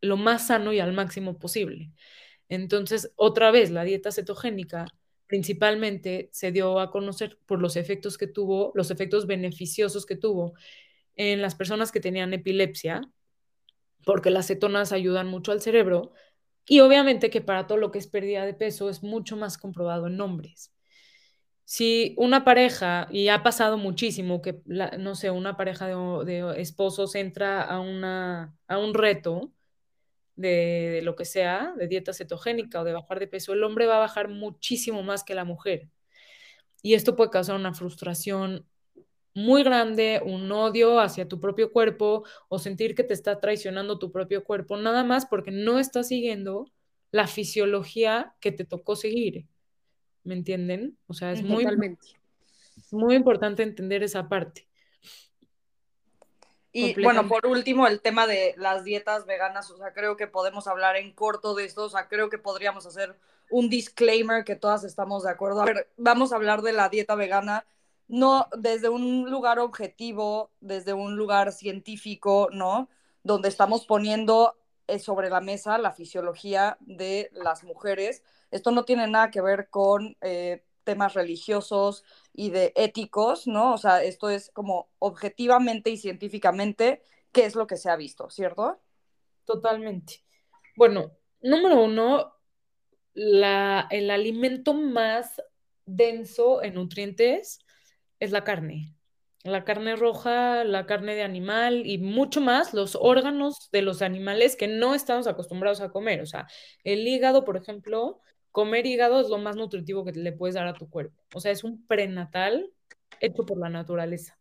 lo más sano y al máximo posible. Entonces, otra vez, la dieta cetogénica principalmente se dio a conocer por los efectos que tuvo, los efectos beneficiosos que tuvo en las personas que tenían epilepsia, porque las cetonas ayudan mucho al cerebro y obviamente que para todo lo que es pérdida de peso es mucho más comprobado en hombres. Si una pareja, y ha pasado muchísimo que, no sé, una pareja de, esposos entra a, una, a un reto de, de, lo que sea, de dieta cetogénica o de bajar de peso, el hombre va a bajar muchísimo más que la mujer. Y esto puede causar una frustración muy grande, un odio hacia tu propio cuerpo o sentir que te está traicionando tu propio cuerpo, nada más porque no estás siguiendo la fisiología que te tocó seguir. ¿Me entienden? O sea, es muy, muy importante entender esa parte. Y bueno, por último, el tema de las dietas veganas, o sea, creo que podemos hablar en corto de esto, o sea, creo que podríamos hacer un disclaimer que todas estamos de acuerdo. A ver, vamos a hablar de la dieta vegana no desde un lugar objetivo, desde un lugar científico, ¿no? Donde estamos poniendo eh, sobre la mesa la fisiología de las mujeres. Esto no tiene nada que ver con eh, temas religiosos y de éticos, ¿no? O sea, esto es como objetivamente y científicamente qué es lo que se ha visto, ¿cierto? Totalmente. Bueno, número uno, la, el alimento más denso en nutrientes es la carne. La carne roja, la carne de animal y mucho más los órganos de los animales que no estamos acostumbrados a comer. O sea, el hígado, por ejemplo, comer hígado es lo más nutritivo que le puedes dar a tu cuerpo. O sea, es un prenatal hecho por la naturaleza.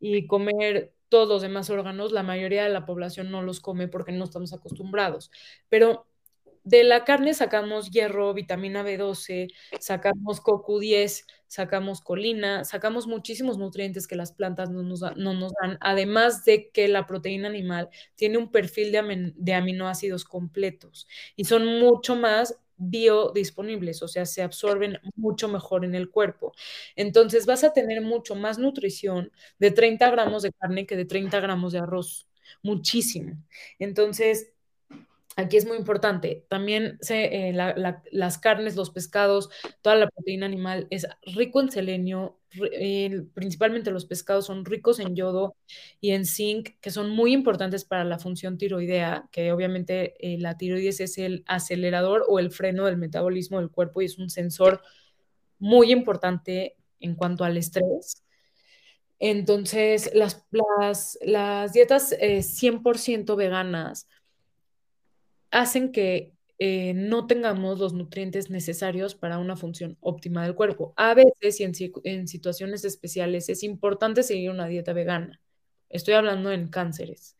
Y comer todos los demás órganos, la mayoría de la población no los come porque no estamos acostumbrados. Pero de la carne sacamos hierro, vitamina B12, sacamos CoQ10, sacamos colina, sacamos muchísimos nutrientes que las plantas no nos, dan, además de que la proteína animal tiene un perfil de, de aminoácidos completos y son mucho más biodisponibles, o sea, se absorben mucho mejor en el cuerpo. Entonces vas a tener mucho más nutrición de 30 gramos de carne que de 30 gramos de arroz, muchísimo. Entonces, Aquí es muy importante. También se, eh, las carnes, los pescados, toda la proteína animal es rico en selenio, principalmente los pescados son ricos en yodo y en zinc, que son muy importantes para la función tiroidea, que obviamente eh, la tiroides es el acelerador o el freno del metabolismo del cuerpo y es un sensor muy importante en cuanto al estrés. Entonces, las, las, dietas 100% eh, veganas hacen que eh, no tengamos los nutrientes necesarios para una función óptima del cuerpo. A veces y en, situaciones especiales es importante seguir una dieta vegana. Estoy hablando en cánceres.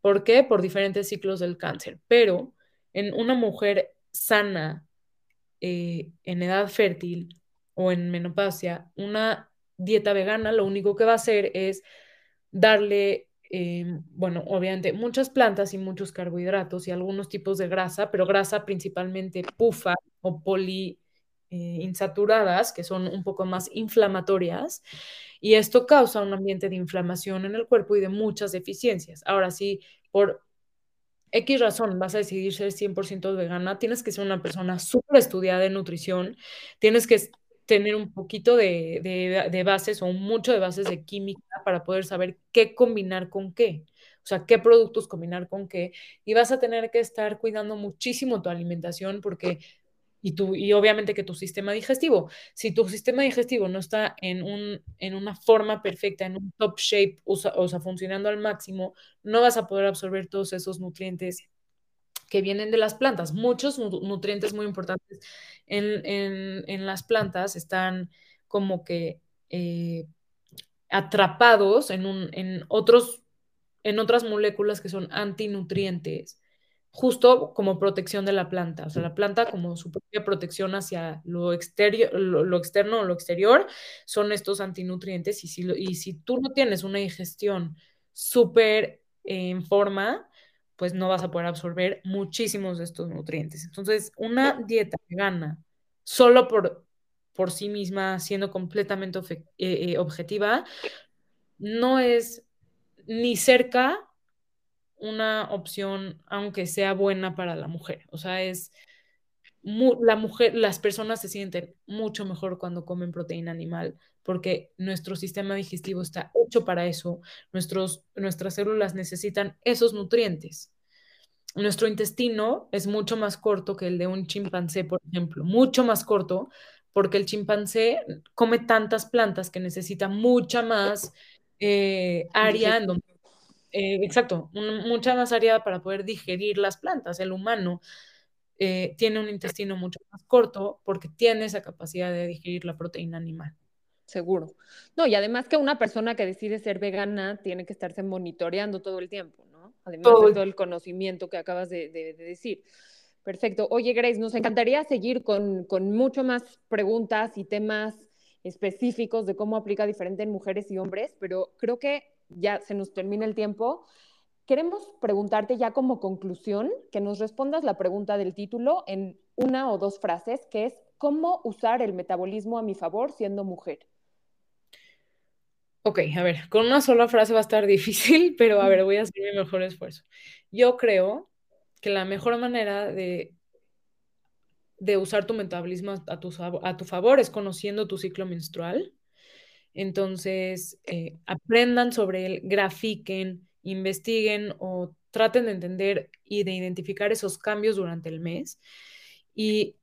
¿Por qué? Por diferentes ciclos del cáncer. Pero en una mujer sana, eh, en edad fértil o en menopausia, una dieta vegana lo único que va a hacer es darle Em, bueno, obviamente muchas plantas y muchos carbohidratos y algunos tipos de grasa, pero grasa principalmente pufa o poliinsaturadas, eh, que son un poco más inflamatorias, y esto causa un ambiente de inflamación en el cuerpo y de muchas deficiencias. Ahora sí, por X razón vas a decidir ser 100% vegana, tienes que ser una persona súper estudiada de nutrición, tienes que tener un poquito de, bases o mucho de bases de química para poder saber qué combinar con qué. O sea, qué productos combinar con qué. Y vas a tener que estar cuidando muchísimo tu alimentación porque, y, tu, y obviamente que tu sistema digestivo, si tu sistema digestivo no está en, un, en una forma perfecta, en un top shape, o sea, funcionando al máximo, no vas a poder absorber todos esos nutrientes que vienen de las plantas. Muchos nutrientes muy importantes en, las plantas están como que eh, atrapados en, un, en, otros, en otras moléculas que son antinutrientes, justo como protección de la planta. O sea, la planta como su propia protección hacia lo, exterior, lo, externo o lo exterior son estos antinutrientes y si, y si tú no tienes una digestión súper en forma, pues no vas a poder absorber muchísimos de estos nutrientes. Entonces, una dieta vegana solo por, por sí misma, siendo completamente eh, eh, objetiva, no es ni cerca una opción, aunque sea buena para la mujer. O sea, es la mujer, las personas se sienten mucho mejor cuando comen proteína animal, porque nuestro sistema digestivo está hecho para eso, Nuestros, nuestras células necesitan esos nutrientes. Nuestro intestino es mucho más corto que el de un chimpancé, por ejemplo, mucho más corto, porque el chimpancé come tantas plantas que necesita mucha más eh, área, eh, exacto, mucha más área para poder digerir las plantas. El humano eh, tiene un intestino mucho más corto porque tiene esa capacidad de digerir la proteína animal. Seguro. No, y además que una persona que decide ser vegana tiene que estarse monitoreando todo el tiempo, ¿no? Además de todo el conocimiento que acabas de, decir. Perfecto. Oye, Grace, nos encantaría seguir con, con mucho más preguntas y temas específicos de cómo aplica diferente en mujeres y hombres, pero creo que ya se nos termina el tiempo. Queremos preguntarte ya como conclusión que nos respondas la pregunta del título en una o dos frases, que es ¿cómo usar el metabolismo a mi favor siendo mujer? Ok, a ver, con una sola frase va a estar difícil, pero a ver, voy a hacer mi mejor esfuerzo. Yo creo que la mejor manera de, de usar tu metabolismo a tu, a tu favor es conociendo tu ciclo menstrual. Entonces, eh, aprendan sobre él, grafiquen, investiguen o traten de entender y de identificar esos cambios durante el mes. Y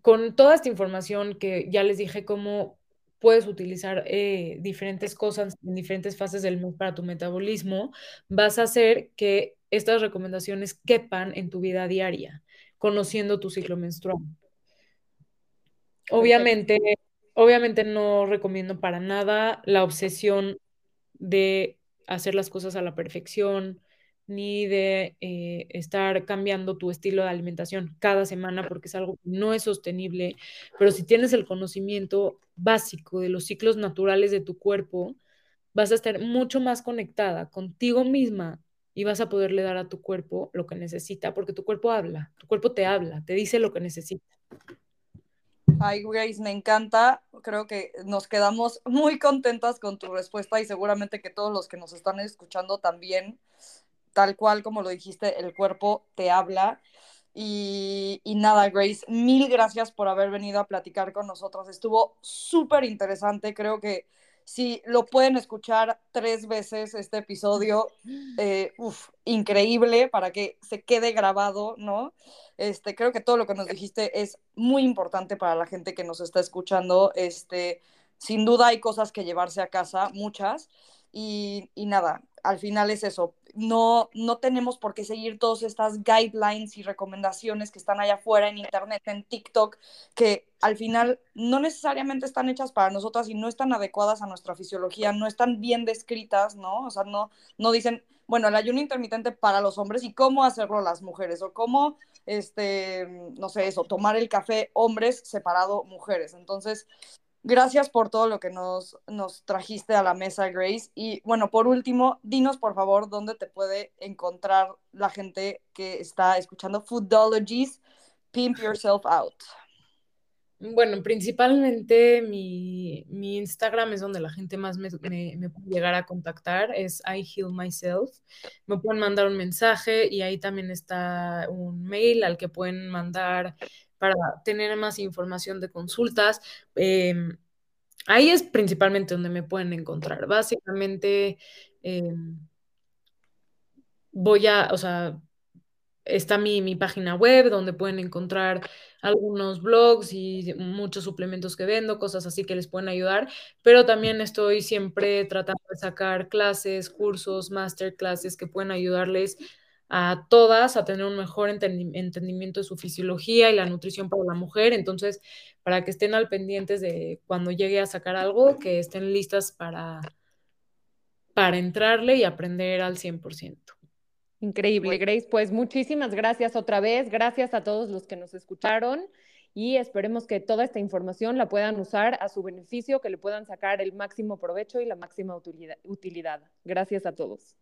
con toda esta información que ya les dije cómo puedes utilizar eh, diferentes cosas en diferentes fases del mes para tu metabolismo, vas a hacer que estas recomendaciones quepan en tu vida diaria, conociendo tu ciclo menstrual. Obviamente, obviamente no recomiendo para nada la obsesión de hacer las cosas a la perfección, ni de eh, estar cambiando tu estilo de alimentación cada semana porque es algo que no es sostenible, pero si tienes el conocimiento básico de los ciclos naturales de tu cuerpo, vas a estar mucho más conectada contigo misma y vas a poderle dar a tu cuerpo lo que necesita, porque tu cuerpo habla, tu cuerpo te habla, te dice lo que necesita. Ay, Grace, me encanta. Creo que nos quedamos muy contentas con tu respuesta y seguramente que todos los que nos están escuchando también, tal cual como lo dijiste, el cuerpo te habla. Y, y nada, Grace, mil gracias por haber venido a platicar con nosotros. Estuvo súper interesante. Creo que si lo pueden escuchar tres veces este episodio, eh, uf, increíble para que se quede grabado, ¿no? Este, creo que todo lo que nos dijiste es muy importante para la gente que nos está escuchando. Este, sin duda hay cosas que llevarse a casa, muchas. Y, y nada, al final es eso. No, no tenemos por qué seguir todas estas guidelines y recomendaciones que están allá afuera en internet, en TikTok, que al final no necesariamente están hechas para nosotras y no están adecuadas a nuestra fisiología, no están bien descritas, ¿no? O sea, no, no dicen, bueno, el ayuno intermitente para los hombres y cómo hacerlo las mujeres, o cómo, este, no sé, eso, tomar el café hombres separado mujeres. Entonces, Gracias por todo lo que nos, nos trajiste a la mesa, Grace. Y bueno, por último, dinos por favor dónde te puede encontrar la gente que está escuchando Foodologies, Pimp Yourself Out. Bueno, principalmente mi, mi, Instagram es donde la gente más me, me, me, puede llegar a contactar, es I Heal Myself. Me pueden mandar un mensaje y ahí también está un mail al que pueden mandar para tener más información de consultas. Em, ahí es principalmente donde me pueden encontrar. Básicamente, eh, voy a, o sea, está mi, mi, página web donde pueden encontrar algunos blogs y muchos suplementos que vendo, cosas así que les pueden ayudar, pero también estoy siempre tratando de sacar clases, cursos, masterclasses que pueden ayudarles a todas a tener un mejor entendimiento de su fisiología y la nutrición para la mujer. Entonces, para que estén al pendientes de cuando llegue a sacar algo, que estén listas para, para entrarle y aprender al 100%. Increíble, Grace. Pues muchísimas gracias otra vez. Gracias a todos los que nos escucharon y esperemos que toda esta información la puedan usar a su beneficio, que le puedan sacar el máximo provecho y la máxima utilidad. Gracias a todos.